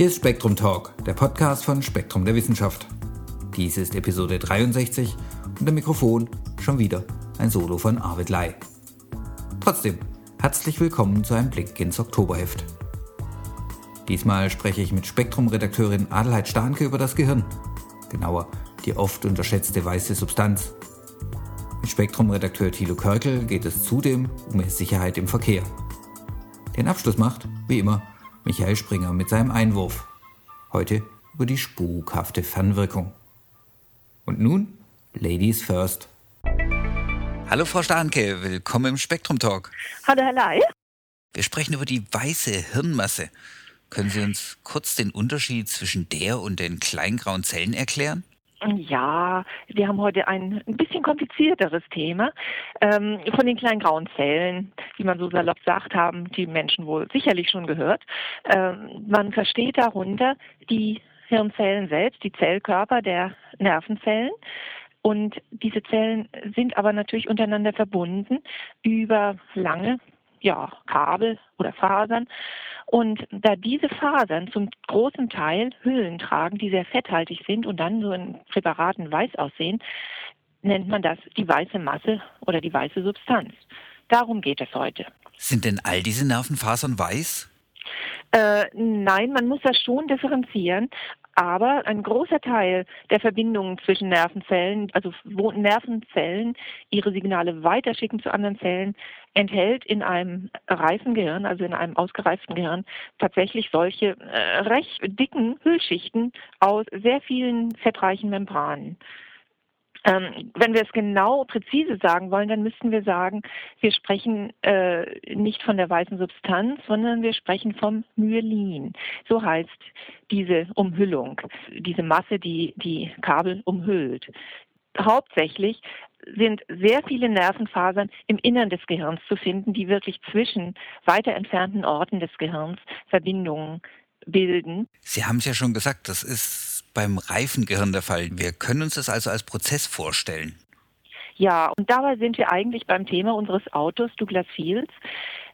Hier ist Spektrum Talk, der Podcast von Spektrum der Wissenschaft. Dies ist Episode 63 und am Mikrofon schon wieder ein Solo von Arvid Lai. Trotzdem, herzlich willkommen zu einem Blick ins Oktoberheft. Diesmal spreche ich mit Spektrum-Redakteurin Adelheid Stahnke über das Gehirn. Genauer, die oft unterschätzte weiße Substanz. Mit Spektrum-Redakteur Thilo Körkel geht es zudem um Sicherheit im Verkehr. Den Abschluss macht, wie immer, Michael Springer mit seinem Einwurf. Heute über die spukhafte Fernwirkung. Und nun, Ladies first. Hallo Frau Stahnke, willkommen im Spektrum Talk. Hallo Herr Lai. Wir sprechen über die weiße Hirnmasse. Können Sie uns kurz den Unterschied zwischen der und den kleingrauen Zellen erklären? Ja, wir haben heute ein, ein bisschen komplizierteres Thema. Ähm, von den kleinen grauen Zellen, wie man so salopp sagt, haben die Menschen wohl sicherlich schon gehört. Ähm, man versteht darunter die Hirnzellen selbst, die Zellkörper der Nervenzellen. Und diese Zellen sind aber natürlich untereinander verbunden über lange ja, Kabel oder Fasern. Und da diese Fasern zum großen Teil Hüllen tragen, die sehr fetthaltig sind und dann so in Präparaten weiß aussehen, nennt man das die weiße Masse oder die weiße Substanz. Darum geht es heute. Sind denn all diese Nervenfasern weiß? Äh, nein, man muss das schon differenzieren. Aber ein großer Teil der Verbindungen zwischen Nervenzellen, also wo Nervenzellen ihre Signale weiterschicken zu anderen Zellen, enthält in einem reifen Gehirn, also in einem ausgereiften Gehirn, tatsächlich solche äh, recht dicken Hüllschichten aus sehr vielen fettreichen Membranen. Ähm, wenn wir es genau präzise sagen wollen, dann müssten wir sagen, wir sprechen äh, nicht von der weißen Substanz, sondern wir sprechen vom Myelin. So heißt diese Umhüllung, diese Masse, die die Kabel umhüllt. Hauptsächlich sind sehr viele Nervenfasern im Innern des Gehirns zu finden, die wirklich zwischen weiter entfernten Orten des Gehirns Verbindungen bilden. Sie haben es ja schon gesagt, das ist beim reifen Gehirn der Fall. Wir können uns das also als Prozess vorstellen. Ja, und dabei sind wir eigentlich beim Thema unseres Autors Douglas Fields,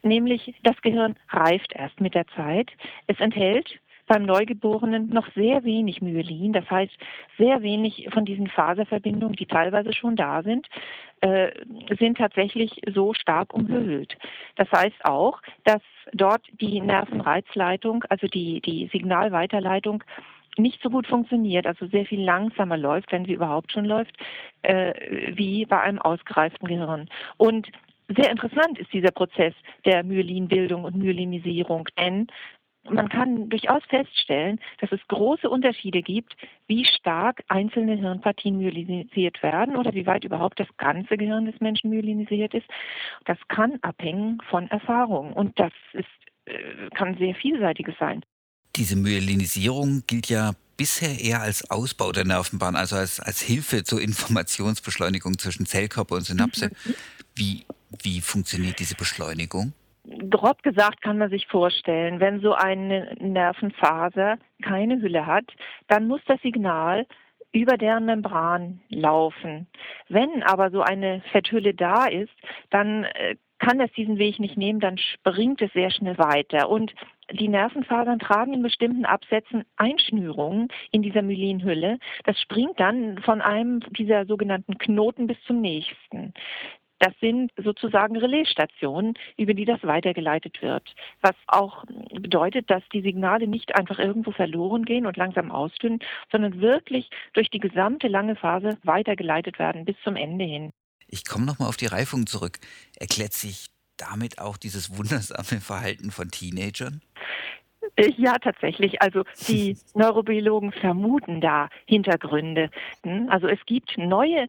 nämlich das Gehirn reift erst mit der Zeit. Es enthält beim Neugeborenen noch sehr wenig Myelin, das heißt sehr wenig von diesen Faserverbindungen, die teilweise schon da sind, äh, sind tatsächlich so stark umhüllt. Das heißt auch, dass dort die Nervenreizleitung, also die, die Signalweiterleitung, nicht so gut funktioniert, also sehr viel langsamer läuft, wenn sie überhaupt schon läuft, äh, wie bei einem ausgereiften Gehirn. Und sehr interessant ist dieser Prozess der Myelinbildung und Myelinisierung, denn man kann durchaus feststellen, dass es große Unterschiede gibt, wie stark einzelne Hirnpartien myelinisiert werden oder wie weit überhaupt das ganze Gehirn des Menschen myelinisiert ist. Das kann abhängen von Erfahrung und das ist, äh, kann sehr vielseitiges sein. Diese Myelinisierung gilt ja bisher eher als Ausbau der Nervenbahn, also als, als Hilfe zur Informationsbeschleunigung zwischen Zellkörper und Synapse. Mhm. Wie, wie funktioniert diese Beschleunigung? Grob gesagt kann man sich vorstellen, wenn so eine Nervenfaser keine Hülle hat, dann muss das Signal über deren Membran laufen. Wenn aber so eine Fetthülle da ist, dann äh, kann es diesen Weg nicht nehmen, dann springt es sehr schnell weiter. Und die Nervenfasern tragen in bestimmten Absätzen Einschnürungen in dieser Myelinhülle. Das springt dann von einem dieser sogenannten Knoten bis zum nächsten. Das sind sozusagen Relaisstationen, über die das weitergeleitet wird. Was auch bedeutet, dass die Signale nicht einfach irgendwo verloren gehen und langsam ausdünnen, sondern wirklich durch die gesamte lange Phase weitergeleitet werden bis zum Ende hin. Ich komme nochmal auf die Reifung zurück. Erklärt sich damit auch dieses wundersame Verhalten von Teenagern? Äh, ja, tatsächlich. Also die Neurobiologen vermuten da Hintergründe. Hm, also es gibt neue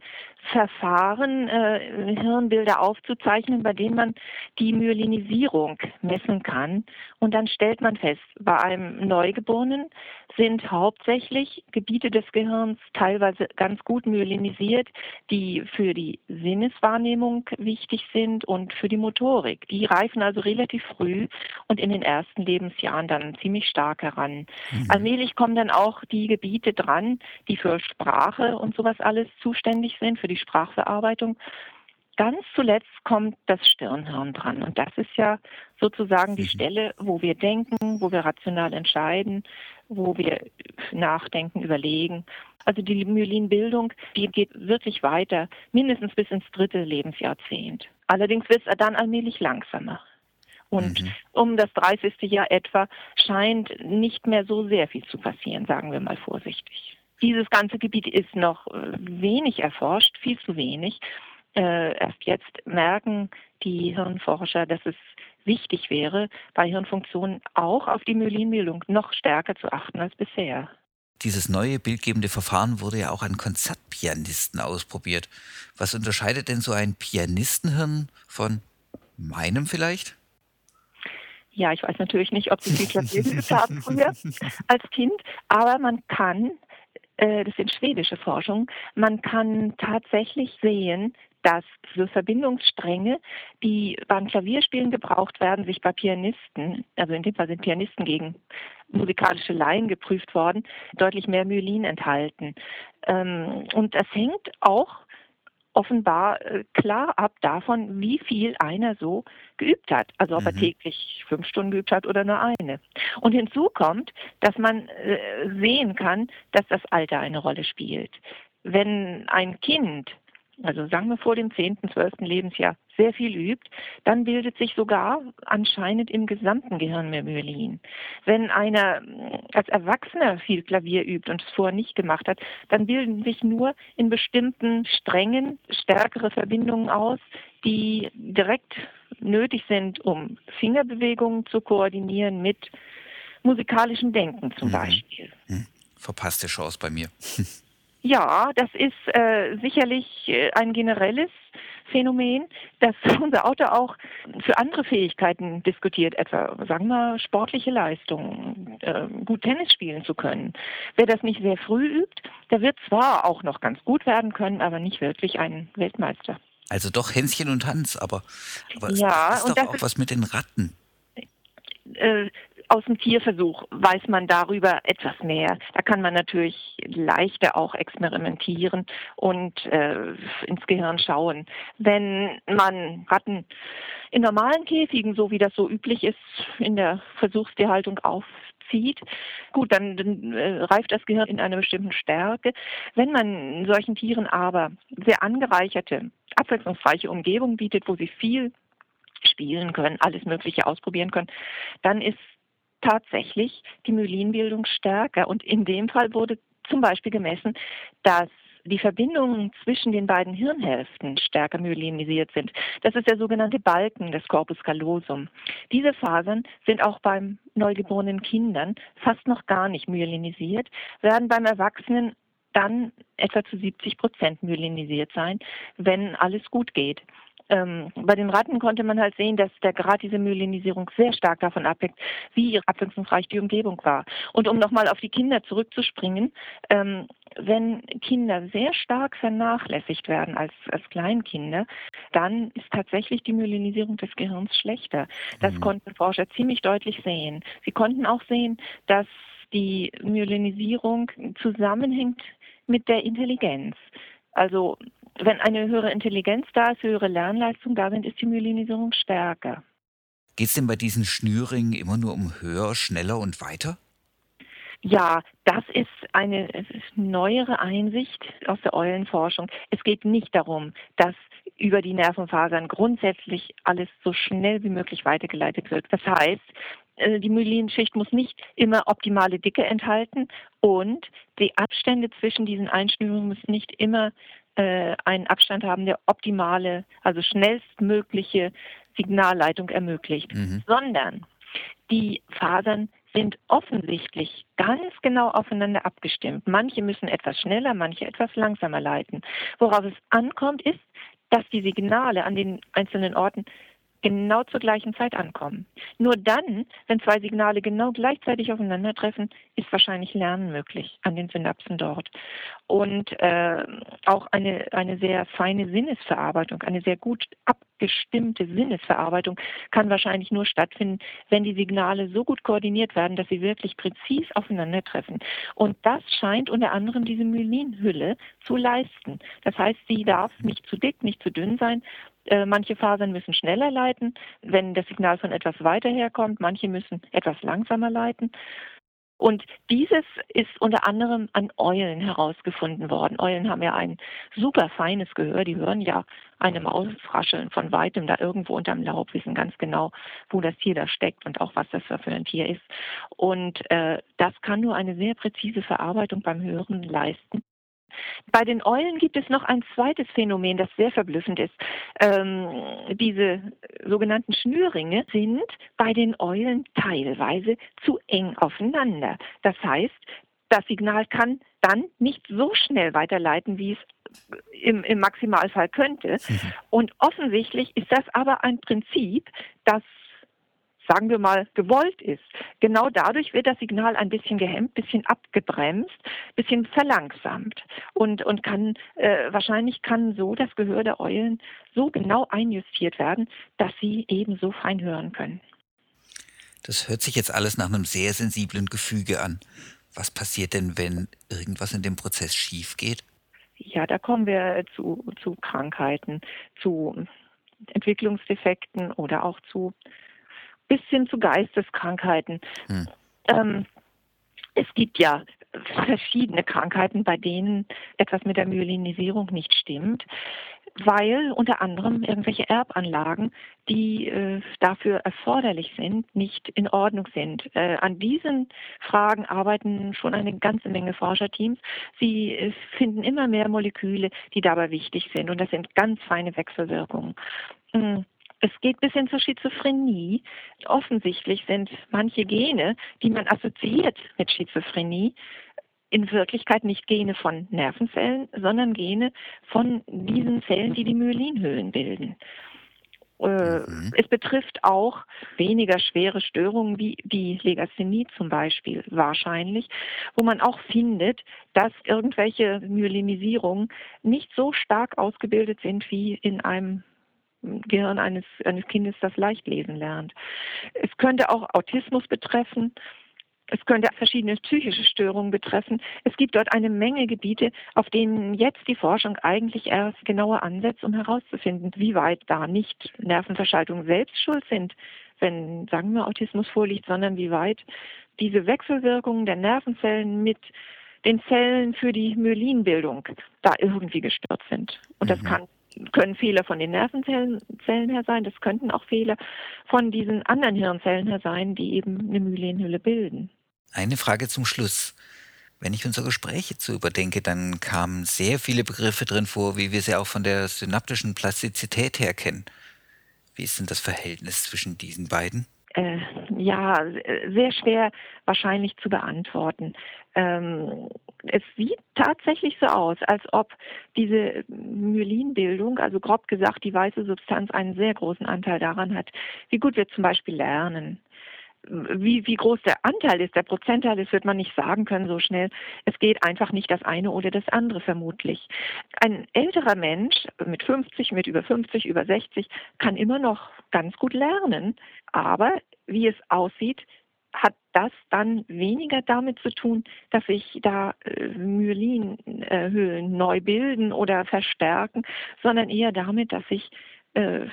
Verfahren, äh, Hirnbilder aufzuzeichnen, bei denen man die Myelinisierung messen kann. Und dann stellt man fest, bei einem Neugeborenen sind hauptsächlich Gebiete des Gehirns teilweise ganz gut myelinisiert, die für die Sinneswahrnehmung wichtig sind und für die Motorik. Die reifen also relativ früh und in den ersten Lebensjahren dann ziemlich stark heran. Mhm. Allmählich kommen dann auch die Gebiete dran, die für Sprache und sowas alles zuständig sind, für die Sprachverarbeitung. Ganz zuletzt kommt das Stirnhirn dran. Und das ist ja sozusagen die mhm. Stelle, wo wir denken, wo wir rational entscheiden, wo wir nachdenken, überlegen. Also die Myelinbildung, die geht wirklich weiter, mindestens bis ins dritte Lebensjahrzehnt. Allerdings wird es dann allmählich langsamer. Und mhm. um das 30. Jahr etwa scheint nicht mehr so sehr viel zu passieren, sagen wir mal vorsichtig. Dieses ganze Gebiet ist noch äh, wenig erforscht, viel zu wenig. Äh, erst jetzt merken die Hirnforscher, dass es wichtig wäre, bei Hirnfunktionen auch auf die Myelinbildung noch stärker zu achten als bisher. Dieses neue bildgebende Verfahren wurde ja auch an Konzertpianisten ausprobiert. Was unterscheidet denn so ein Pianistenhirn von meinem vielleicht? Ja, ich weiß natürlich nicht, ob Sie viel Klavier geübt haben früher als Kind, aber man kann, äh, das sind schwedische Forschung, man kann tatsächlich sehen, dass diese Verbindungsstränge, die beim Klavierspielen gebraucht werden, sich bei Pianisten, also in dem Fall sind Pianisten gegen musikalische Laien geprüft worden, deutlich mehr Myelin enthalten. Ähm, und das hängt auch offenbar äh, klar ab davon, wie viel einer so geübt hat. Also ob mhm. er täglich fünf Stunden geübt hat oder nur eine. Und hinzu kommt, dass man äh, sehen kann, dass das Alter eine Rolle spielt. Wenn ein Kind also sagen wir vor dem 10., 12. Lebensjahr, sehr viel übt, dann bildet sich sogar anscheinend im gesamten Gehirn mehr Myelin. Wenn einer mm, als Erwachsener viel Klavier übt und es vorher nicht gemacht hat, dann bilden sich nur in bestimmten Strängen stärkere Verbindungen aus, die direkt nötig sind, um Fingerbewegungen zu koordinieren mit musikalischem Denken zum mhm. Beispiel. Hm. Verpasste Chance bei mir. Ja, das ist äh, sicherlich äh, ein generelles Phänomen, dass unser Auto auch für andere Fähigkeiten diskutiert, etwa, sagen wir, sportliche Leistungen, äh, gut Tennis spielen zu können. Wer das nicht sehr früh übt, der wird zwar auch noch ganz gut werden können, aber nicht wirklich ein Weltmeister. Also doch Hänschen und Hans, aber, aber ja, ist, ist doch auch was mit den Ratten. Aus dem Tierversuch weiß man darüber etwas mehr. Da kann man natürlich leichter auch experimentieren und äh, ins Gehirn schauen. Wenn man Ratten in normalen Käfigen, so wie das so üblich ist, in der Versuchstierhaltung aufzieht, gut, dann, dann äh, reift das Gehirn in einer bestimmten Stärke. Wenn man solchen Tieren aber sehr angereicherte, abwechslungsreiche Umgebung bietet, wo sie viel spielen können, alles Mögliche ausprobieren können, dann ist tatsächlich die Myelinbildung stärker. Und in dem Fall wurde zum Beispiel gemessen, dass die Verbindungen zwischen den beiden Hirnhälften stärker myelinisiert sind. Das ist der sogenannte Balken des Corpus callosum. Diese Fasern sind auch beim neugeborenen Kindern fast noch gar nicht myelinisiert, werden beim Erwachsenen dann etwa zu 70 Prozent myelinisiert sein, wenn alles gut geht ähm, bei den Ratten konnte man halt sehen, dass der Grad dieser Myelinisierung sehr stark davon abhängt, wie abwechslungsreich die Umgebung war. Und um nochmal auf die Kinder zurückzuspringen, ähm, wenn Kinder sehr stark vernachlässigt werden als, als Kleinkinder, dann ist tatsächlich die Myelinisierung des Gehirns schlechter. Das mhm. konnten Forscher ziemlich deutlich sehen. Sie konnten auch sehen, dass die Myelinisierung zusammenhängt mit der Intelligenz. Also wenn eine höhere Intelligenz da ist, höhere Lernleistung da sind, ist die Myelinisierung stärker. Geht es denn bei diesen Schnürringen immer nur um höher, schneller und weiter? Ja, das ist eine neuere Einsicht aus der Eulenforschung. Es geht nicht darum, dass über die Nervenfasern grundsätzlich alles so schnell wie möglich weitergeleitet wird. Das heißt, äh, die Myelinschicht muss nicht immer optimale Dicke enthalten und die Abstände zwischen diesen Einschnürungen müssen nicht immer äh, einen Abstand haben, der optimale, also schnellstmögliche Signalleitung ermöglicht, mhm. sondern die Fasern sind offensichtlich ganz genau aufeinander abgestimmt. Manche müssen etwas schneller, manche etwas langsamer leiten. Worauf es ankommt, ist, dass die Signale an den einzelnen Orten genau zur gleichen Zeit ankommen. Nur dann, wenn zwei Signale genau gleichzeitig aufeinandertreffen, ist wahrscheinlich Lernen möglich an den Synapsen dort. Und äh, auch eine, eine sehr feine Sinnesverarbeitung, eine sehr gut abgestimmte Sinnesverarbeitung kann wahrscheinlich nur stattfinden, wenn die Signale so gut koordiniert werden, dass sie wirklich präzis aufeinandertreffen. Und das scheint unter anderem diese Myelinhülle zu leisten. Das heißt, sie darf nicht zu dick, nicht zu dünn sein. Äh, manche Fasern müssen schneller leiten, wenn das Signal von etwas weiter herkommt. Manche müssen etwas langsamer leiten. Und dieses ist unter anderem an Eulen herausgefunden worden. Eulen haben ja ein super feines Gehör. Die hören ja eine Maus rascheln von weitem da irgendwo unterm Laub, wissen ganz genau, wo das Tier da steckt und auch was das für ein Tier ist. Und äh, das kann nur eine sehr präzise Verarbeitung beim Hören leisten. Bei den Eulen gibt es noch ein zweites Phänomen, das sehr verblüffend ist. Ähm, diese sogenannten Schnürringe sind bei den Eulen teilweise zu eng aufeinander. Das heißt, das Signal kann dann nicht so schnell weiterleiten, wie es im, im Maximalfall könnte. Mhm. Und offensichtlich ist das aber ein Prinzip, das sagen wir mal, gewollt ist. Genau dadurch wird das Signal ein bisschen gehemmt, bisschen abgebremst, bisschen verlangsamt und, und kann, äh, wahrscheinlich kann so das Gehör der Eulen so genau einjustiert werden, dass sie eben so fein hören können. Das hört sich jetzt alles nach einem sehr sensiblen Gefüge an. Was passiert denn, wenn irgendwas in dem Prozess schief geht? Ja, da kommen wir zu, zu Krankheiten, zu Entwicklungsdefekten oder auch zu bis hin zu Geisteskrankheiten. Hm. Ähm, es gibt ja verschiedene Krankheiten, bei denen etwas mit der Myelinisierung nicht stimmt, weil unter anderem irgendwelche Erbanlagen, die äh, dafür erforderlich sind, nicht in Ordnung sind. Äh, an diesen Fragen arbeiten schon eine ganze Menge Forscherteams. Sie äh, finden immer mehr Moleküle, die dabei wichtig sind und das sind ganz feine Wechselwirkungen. Hm. Es geht bis hin zur Schizophrenie. Offensichtlich sind manche Gene, die man assoziiert mit Schizophrenie, in Wirklichkeit nicht Gene von Nervenzellen, sondern Gene von diesen Zellen, die die Myelinhüllen bilden. Äh, mhm. Es betrifft auch weniger schwere Störungen wie die Legasthenie zum Beispiel wahrscheinlich, wo man auch findet, dass irgendwelche Myelinisierungen nicht so stark ausgebildet sind wie in einem Gehirn eines, eines Kindes, das leicht lesen lernt. Es könnte auch Autismus betreffen. Es könnte verschiedene psychische Störungen betreffen. Es gibt dort eine Menge Gebiete, auf denen jetzt die Forschung eigentlich erst genauer ansetzt, um herauszufinden, wie weit da nicht Nervenverschaltungen selbst schuld sind, wenn, sagen wir, Autismus vorliegt, sondern wie weit diese Wechselwirkungen der Nervenzellen mit den Zellen für die Myelinbildung da irgendwie gestört sind. Und das mhm. kann können Fehler von den Nervenzellen her sein, das könnten auch Fehler von diesen anderen Hirnzellen her sein, die eben eine Myelinhülle bilden. Eine Frage zum Schluss. Wenn ich unsere Gespräche zu überdenke, dann kamen sehr viele Begriffe drin vor, wie wir sie auch von der synaptischen Plastizität her kennen. Wie ist denn das Verhältnis zwischen diesen beiden? Äh, ja, sehr schwer wahrscheinlich zu beantworten. Ähm, es sieht tatsächlich so aus, als ob diese Myelinbildung, also grob gesagt die weiße Substanz, einen sehr großen Anteil daran hat, wie gut wir zum Beispiel lernen. Wie, wie groß der Anteil ist, der Prozentteil ist, wird man nicht sagen können so schnell. Es geht einfach nicht das eine oder das andere vermutlich. Ein älterer Mensch mit 50, mit über 50, über 60 kann immer noch ganz gut lernen. Aber wie es aussieht, hat das dann weniger damit zu tun, dass sich da äh, Myelinhöhlen neu bilden oder verstärken, sondern eher damit, dass sich äh,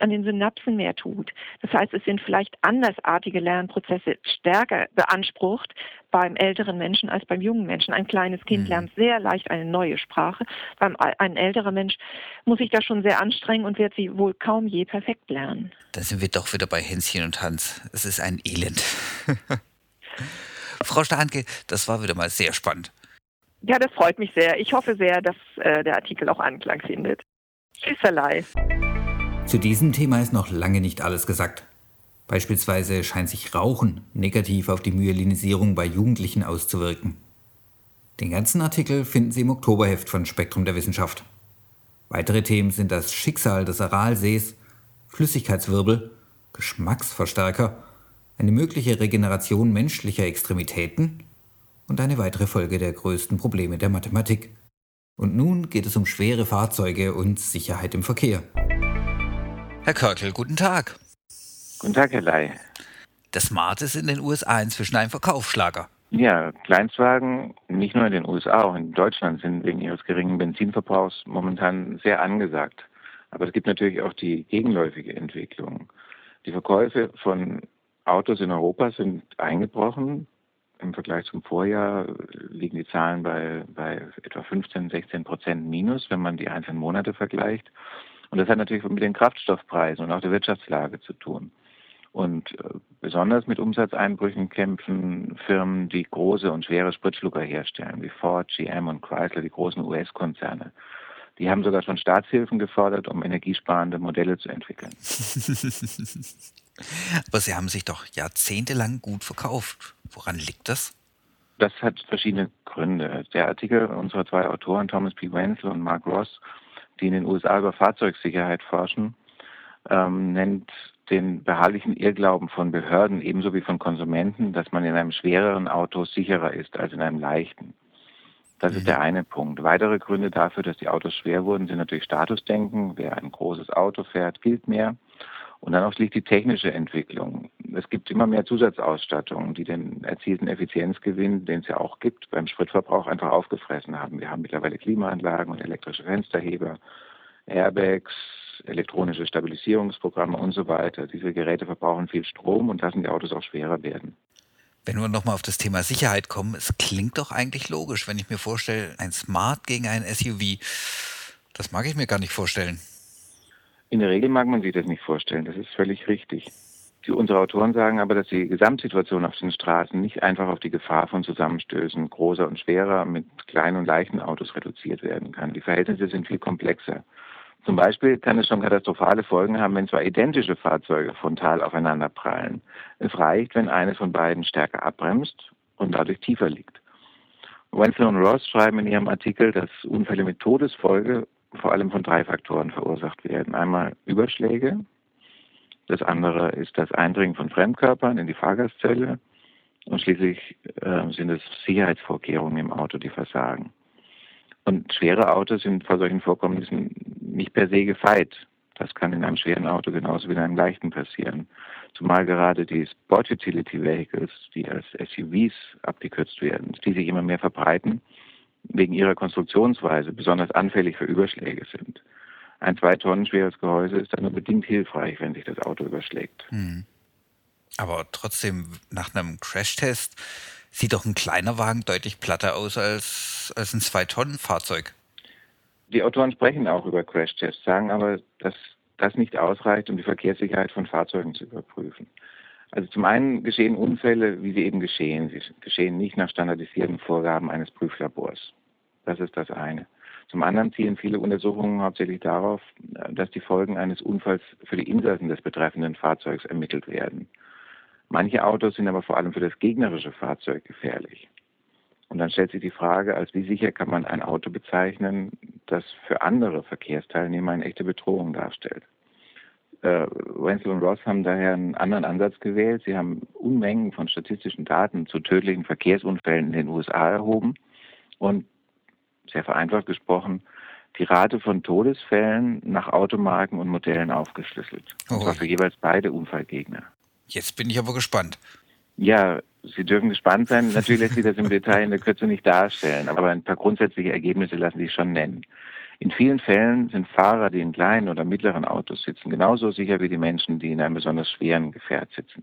an den Synapsen mehr tut. Das heißt, es sind vielleicht andersartige Lernprozesse stärker beansprucht beim älteren Menschen als beim jungen Menschen. Ein kleines Kind mhm. lernt sehr leicht eine neue Sprache. Beim ein älterer Mensch muss sich da schon sehr anstrengen und wird sie wohl kaum je perfekt lernen. Da sind wir doch wieder bei Hänschen und Hans. Es ist ein Elend. Frau Stahnke, das war wieder mal sehr spannend. Ja, das freut mich sehr. Ich hoffe sehr, dass äh, der Artikel auch Anklang findet. Tschüsserlei. Zu diesem Thema ist noch lange nicht alles gesagt. Beispielsweise scheint sich Rauchen negativ auf die Myelinisierung bei Jugendlichen auszuwirken. Den ganzen Artikel finden Sie im Oktoberheft von Spektrum der Wissenschaft. Weitere Themen sind das Schicksal des Aralsees, Flüssigkeitswirbel, Geschmacksverstärker, eine mögliche Regeneration menschlicher Extremitäten und eine weitere Folge der größten Probleme der Mathematik. Und nun geht es um schwere Fahrzeuge und Sicherheit im Verkehr. Herr Körkel, guten Tag. Guten Tag, Herr Ley. Der Smart ist in den USA inzwischen ein Verkaufsschlager. Ja, Kleinstwagen, nicht nur in den USA, auch in Deutschland sind wegen ihres geringen Benzinverbrauchs momentan sehr angesagt. Aber es gibt natürlich auch die gegenläufige Entwicklung. Die Verkäufe von Autos in Europa sind eingebrochen. Im Vergleich zum Vorjahr liegen die Zahlen bei, bei etwa 15, 16 Prozent minus, wenn man die einzelnen Monate vergleicht. Und das hat natürlich mit den Kraftstoffpreisen und auch der Wirtschaftslage zu tun. Und äh, besonders mit Umsatzeinbrüchen kämpfen Firmen, die große und schwere Spritschlucker herstellen, wie Ford, GM und Chrysler, die großen US-Konzerne. Die haben sogar schon Staatshilfen gefordert, um energiesparende Modelle zu entwickeln. Aber sie haben sich doch jahrzehntelang gut verkauft. Woran liegt das? Das hat verschiedene Gründe. Der Artikel unserer zwei Autoren, Thomas P. Wenzel und Mark Ross, die in den USA über Fahrzeugsicherheit forschen, ähm, nennt den beharrlichen Irrglauben von Behörden ebenso wie von Konsumenten, dass man in einem schwereren Auto sicherer ist als in einem leichten. Das mhm. ist der eine Punkt. Weitere Gründe dafür, dass die Autos schwer wurden, sind natürlich Statusdenken. Wer ein großes Auto fährt, gilt mehr. Und dann auch liegt die technische Entwicklung. Es gibt immer mehr Zusatzausstattungen, die den erzielten Effizienzgewinn, den es ja auch gibt, beim Spritverbrauch einfach aufgefressen haben. Wir haben mittlerweile Klimaanlagen und elektrische Fensterheber, Airbags, elektronische Stabilisierungsprogramme und so weiter. Diese Geräte verbrauchen viel Strom und lassen die Autos auch schwerer werden. Wenn wir nochmal auf das Thema Sicherheit kommen, es klingt doch eigentlich logisch, wenn ich mir vorstelle, ein Smart gegen ein SUV. Das mag ich mir gar nicht vorstellen. In der Regel mag man sich das nicht vorstellen, das ist völlig richtig. Die, unsere Autoren sagen aber, dass die Gesamtsituation auf den Straßen nicht einfach auf die Gefahr von Zusammenstößen großer und schwerer mit kleinen und leichten Autos reduziert werden kann. Die Verhältnisse sind viel komplexer. Zum Beispiel kann es schon katastrophale Folgen haben, wenn zwei identische Fahrzeuge frontal aufeinander prallen. Es reicht, wenn eines von beiden stärker abbremst und dadurch tiefer liegt. Wenzel und Ross schreiben in ihrem Artikel, dass Unfälle mit Todesfolge vor allem von drei Faktoren verursacht werden. Einmal Überschläge, das andere ist das Eindringen von Fremdkörpern in die Fahrgastzelle und schließlich äh, sind es Sicherheitsvorkehrungen im Auto, die versagen. Und schwere Autos sind vor solchen Vorkommnissen nicht per se gefeit. Das kann in einem schweren Auto genauso wie in einem leichten passieren. Zumal gerade die Sport Utility Vehicles, die als SUVs abgekürzt werden, die sich immer mehr verbreiten, wegen ihrer Konstruktionsweise besonders anfällig für Überschläge sind. Ein zwei Tonnen schweres Gehäuse ist dann nur bedingt hilfreich, wenn sich das Auto überschlägt. Hm. Aber trotzdem, nach einem Crashtest sieht doch ein kleiner Wagen deutlich platter aus als, als ein Zwei-Tonnen-Fahrzeug. Die Autoren sprechen auch über Crashtests, sagen aber, dass das nicht ausreicht, um die Verkehrssicherheit von Fahrzeugen zu überprüfen. Also zum einen geschehen Unfälle, wie sie eben geschehen. Sie geschehen nicht nach standardisierten Vorgaben eines Prüflabors. Das ist das eine. Zum anderen zielen viele Untersuchungen hauptsächlich darauf, dass die Folgen eines Unfalls für die Insassen des betreffenden Fahrzeugs ermittelt werden. Manche Autos sind aber vor allem für das gegnerische Fahrzeug gefährlich. Und dann stellt sich die Frage, als wie sicher kann man ein Auto bezeichnen, das für andere Verkehrsteilnehmer eine echte Bedrohung darstellt. Äh, Wenzel und Ross haben daher einen anderen Ansatz gewählt. Sie haben Unmengen von statistischen Daten zu tödlichen Verkehrsunfällen in den USA erhoben und sehr vereinfacht gesprochen, die Rate von Todesfällen nach Automarken und Modellen aufgeschlüsselt. Oh. Und zwar für jeweils beide Unfallgegner. Jetzt bin ich aber gespannt. Ja, Sie dürfen gespannt sein. Natürlich lässt sich das im Detail in der Kürze nicht darstellen, aber ein paar grundsätzliche Ergebnisse lassen sich schon nennen. In vielen Fällen sind Fahrer, die in kleinen oder mittleren Autos sitzen, genauso sicher wie die Menschen, die in einem besonders schweren Gefährt sitzen.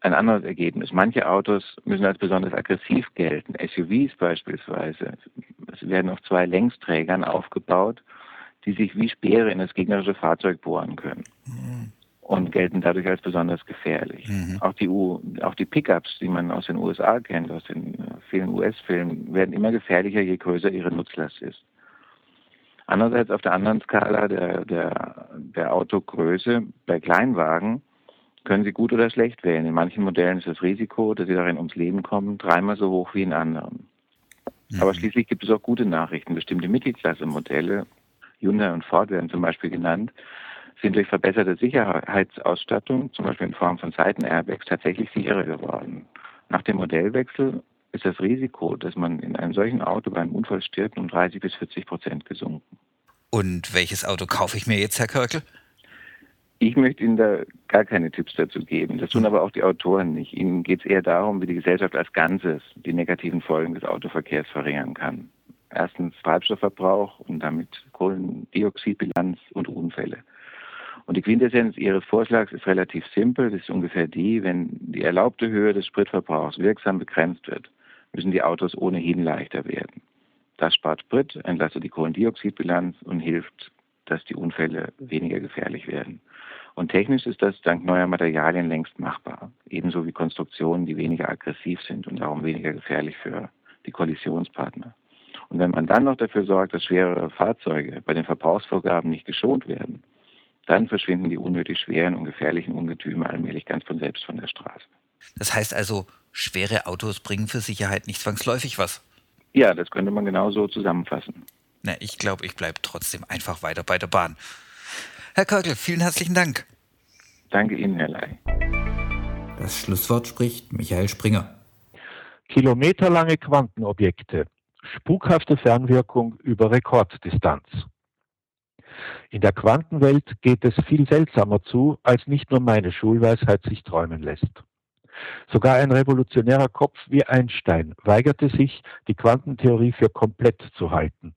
Ein anderes Ergebnis. Manche Autos müssen als besonders aggressiv gelten. SUVs beispielsweise. Es werden auf zwei Längsträgern aufgebaut, die sich wie Speere in das gegnerische Fahrzeug bohren können. Mhm und gelten dadurch als besonders gefährlich. Mhm. Auch die U auch die Pickups, die man aus den USA kennt, aus den vielen US-Filmen, werden immer gefährlicher, je größer ihre Nutzlast ist. Andererseits auf der anderen Skala der, der, der Autogröße bei Kleinwagen können Sie gut oder schlecht wählen. In manchen Modellen ist das Risiko, dass Sie darin ums Leben kommen, dreimal so hoch wie in anderen. Mhm. Aber schließlich gibt es auch gute Nachrichten. Bestimmte Mittelklasse-Modelle, Hyundai und Ford werden zum Beispiel genannt, sind durch verbesserte Sicherheitsausstattung, zum Beispiel in Form von Seitenairbags, tatsächlich sicherer geworden. Nach dem Modellwechsel ist das Risiko, dass man in einem solchen Auto bei einem Unfall stirbt, um 30 bis 40 Prozent gesunken. Und welches Auto kaufe ich mir jetzt, Herr Körkel? Ich möchte Ihnen da gar keine Tipps dazu geben. Das tun aber auch die Autoren nicht. Ihnen geht es eher darum, wie die Gesellschaft als Ganzes die negativen Folgen des Autoverkehrs verringern kann. Erstens Treibstoffverbrauch und damit Kohlendioxidbilanz und Unfälle. Und die Quintessenz Ihres Vorschlags ist relativ simpel. Das ist ungefähr die, wenn die erlaubte Höhe des Spritverbrauchs wirksam begrenzt wird, müssen die Autos ohnehin leichter werden. Das spart Sprit, entlastet die Kohlendioxidbilanz und hilft, dass die Unfälle weniger gefährlich werden. Und technisch ist das dank neuer Materialien längst machbar. Ebenso wie Konstruktionen, die weniger aggressiv sind und darum weniger gefährlich für die Kollisionspartner. Und wenn man dann noch dafür sorgt, dass schwerere Fahrzeuge bei den Verbrauchsvorgaben nicht geschont werden, dann verschwinden die unnötig schweren und gefährlichen Ungetüme allmählich ganz von selbst von der Straße. Das heißt also, schwere Autos bringen für Sicherheit nicht zwangsläufig was. Ja, das könnte man genau so zusammenfassen. Na, ich glaube, ich bleibe trotzdem einfach weiter bei der Bahn. Herr Körkel, vielen herzlichen Dank. Danke Ihnen, Herr Ley. Das Schlusswort spricht Michael Springer. Kilometerlange Quantenobjekte. Spukhafte Fernwirkung über Rekorddistanz. In der Quantenwelt geht es viel seltsamer zu, als nicht nur meine Schulweisheit sich träumen lässt. Sogar ein revolutionärer Kopf wie Einstein weigerte sich, die Quantentheorie für komplett zu halten.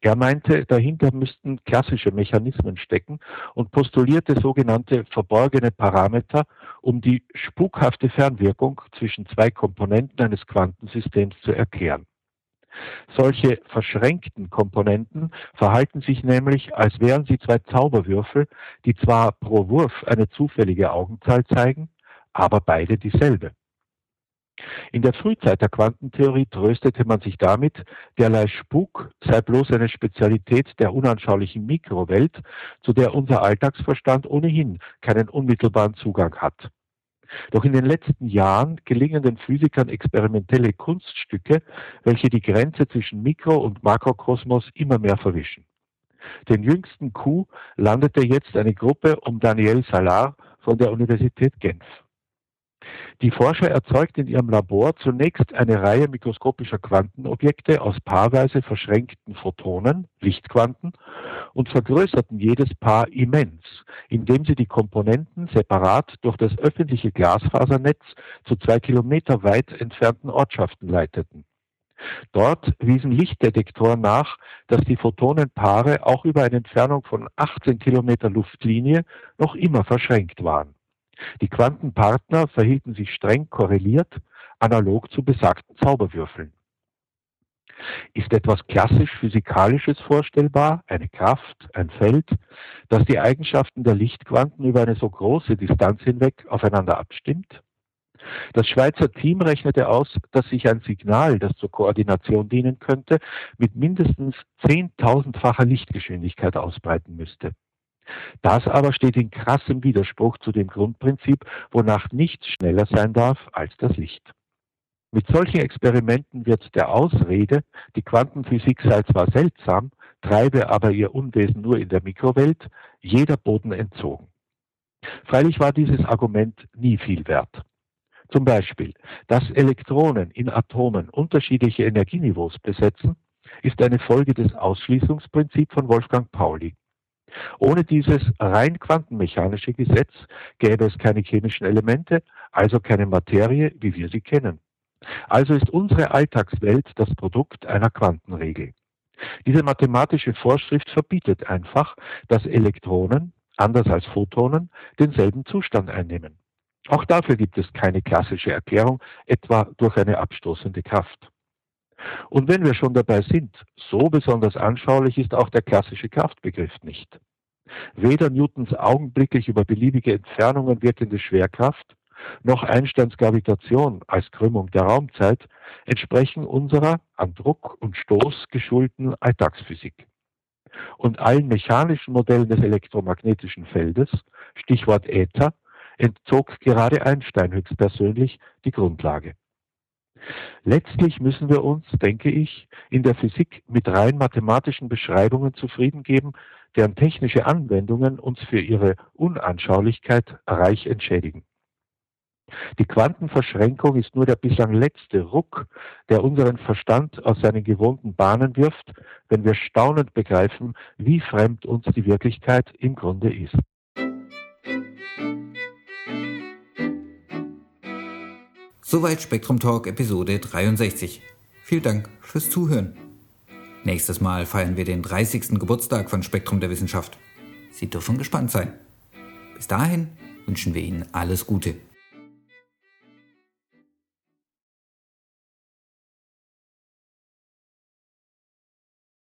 Er meinte, dahinter müssten klassische Mechanismen stecken und postulierte sogenannte verborgene Parameter, um die spukhafte Fernwirkung zwischen zwei Komponenten eines Quantensystems zu erklären. Solche verschränkten Komponenten verhalten sich nämlich, als wären sie zwei Zauberwürfel, die zwar pro Wurf eine zufällige Augenzahl zeigen, aber beide dieselbe. In der Frühzeit der Quantentheorie tröstete man sich damit, derlei Spuk sei bloß eine Spezialität der unanschaulichen Mikrowelt, zu der unser Alltagsverstand ohnehin keinen unmittelbaren Zugang hat. Doch in den letzten Jahren gelingen den Physikern experimentelle Kunststücke, welche die Grenze zwischen Mikro- und Makrokosmos immer mehr verwischen. Den jüngsten Coup landete jetzt eine Gruppe um Daniel Salar von der Universität Genf. Die Forscher erzeugten in ihrem Labor zunächst eine Reihe mikroskopischer Quantenobjekte aus paarweise verschränkten Photonen, Lichtquanten, und vergrößerten jedes Paar immens, indem sie die Komponenten separat durch das öffentliche Glasfasernetz zu zwei Kilometer weit entfernten Ortschaften leiteten. Dort wiesen Lichtdetektoren nach, dass die Photonenpaare auch über eine Entfernung von 18 Kilometer Luftlinie noch immer verschränkt waren. Die Quantenpartner verhielten sich streng korreliert, analog zu besagten Zauberwürfeln. Ist etwas klassisch Physikalisches vorstellbar, eine Kraft, ein Feld, das die Eigenschaften der Lichtquanten über eine so große Distanz hinweg aufeinander abstimmt? Das Schweizer Team rechnete aus, dass sich ein Signal, das zur Koordination dienen könnte, mit mindestens zehntausendfacher Lichtgeschwindigkeit ausbreiten müsste. Das aber steht in krassem Widerspruch zu dem Grundprinzip, wonach nichts schneller sein darf als das Licht. Mit solchen Experimenten wird der Ausrede, die Quantenphysik sei zwar seltsam, treibe aber ihr Unwesen nur in der Mikrowelt, jeder Boden entzogen. Freilich war dieses Argument nie viel wert. Zum Beispiel, dass Elektronen in Atomen unterschiedliche Energieniveaus besetzen, ist eine Folge des Ausschließungsprinzips von Wolfgang Pauli. Ohne dieses rein quantenmechanische Gesetz gäbe es keine chemischen Elemente, also keine Materie, wie wir sie kennen. Also ist unsere Alltagswelt das Produkt einer Quantenregel. Diese mathematische Vorschrift verbietet einfach, dass Elektronen, anders als Photonen, denselben Zustand einnehmen. Auch dafür gibt es keine klassische Erklärung, etwa durch eine abstoßende Kraft. Und wenn wir schon dabei sind, so besonders anschaulich ist auch der klassische Kraftbegriff nicht. Weder Newtons augenblicklich über beliebige Entfernungen wirkende Schwerkraft, noch Einsteins Gravitation als Krümmung der Raumzeit entsprechen unserer an Druck und Stoß geschulten Alltagsphysik. Und allen mechanischen Modellen des elektromagnetischen Feldes, Stichwort Äther, entzog gerade Einstein höchstpersönlich die Grundlage. Letztlich müssen wir uns, denke ich, in der Physik mit rein mathematischen Beschreibungen zufrieden geben, deren technische Anwendungen uns für ihre Unanschaulichkeit reich entschädigen. Die Quantenverschränkung ist nur der bislang letzte Ruck, der unseren Verstand aus seinen gewohnten Bahnen wirft, wenn wir staunend begreifen, wie fremd uns die Wirklichkeit im Grunde ist. Soweit Spektrum Talk Episode 63. Vielen Dank fürs Zuhören. Nächstes Mal feiern wir den 30. Geburtstag von Spektrum der Wissenschaft. Sie dürfen gespannt sein. Bis dahin wünschen wir Ihnen alles Gute.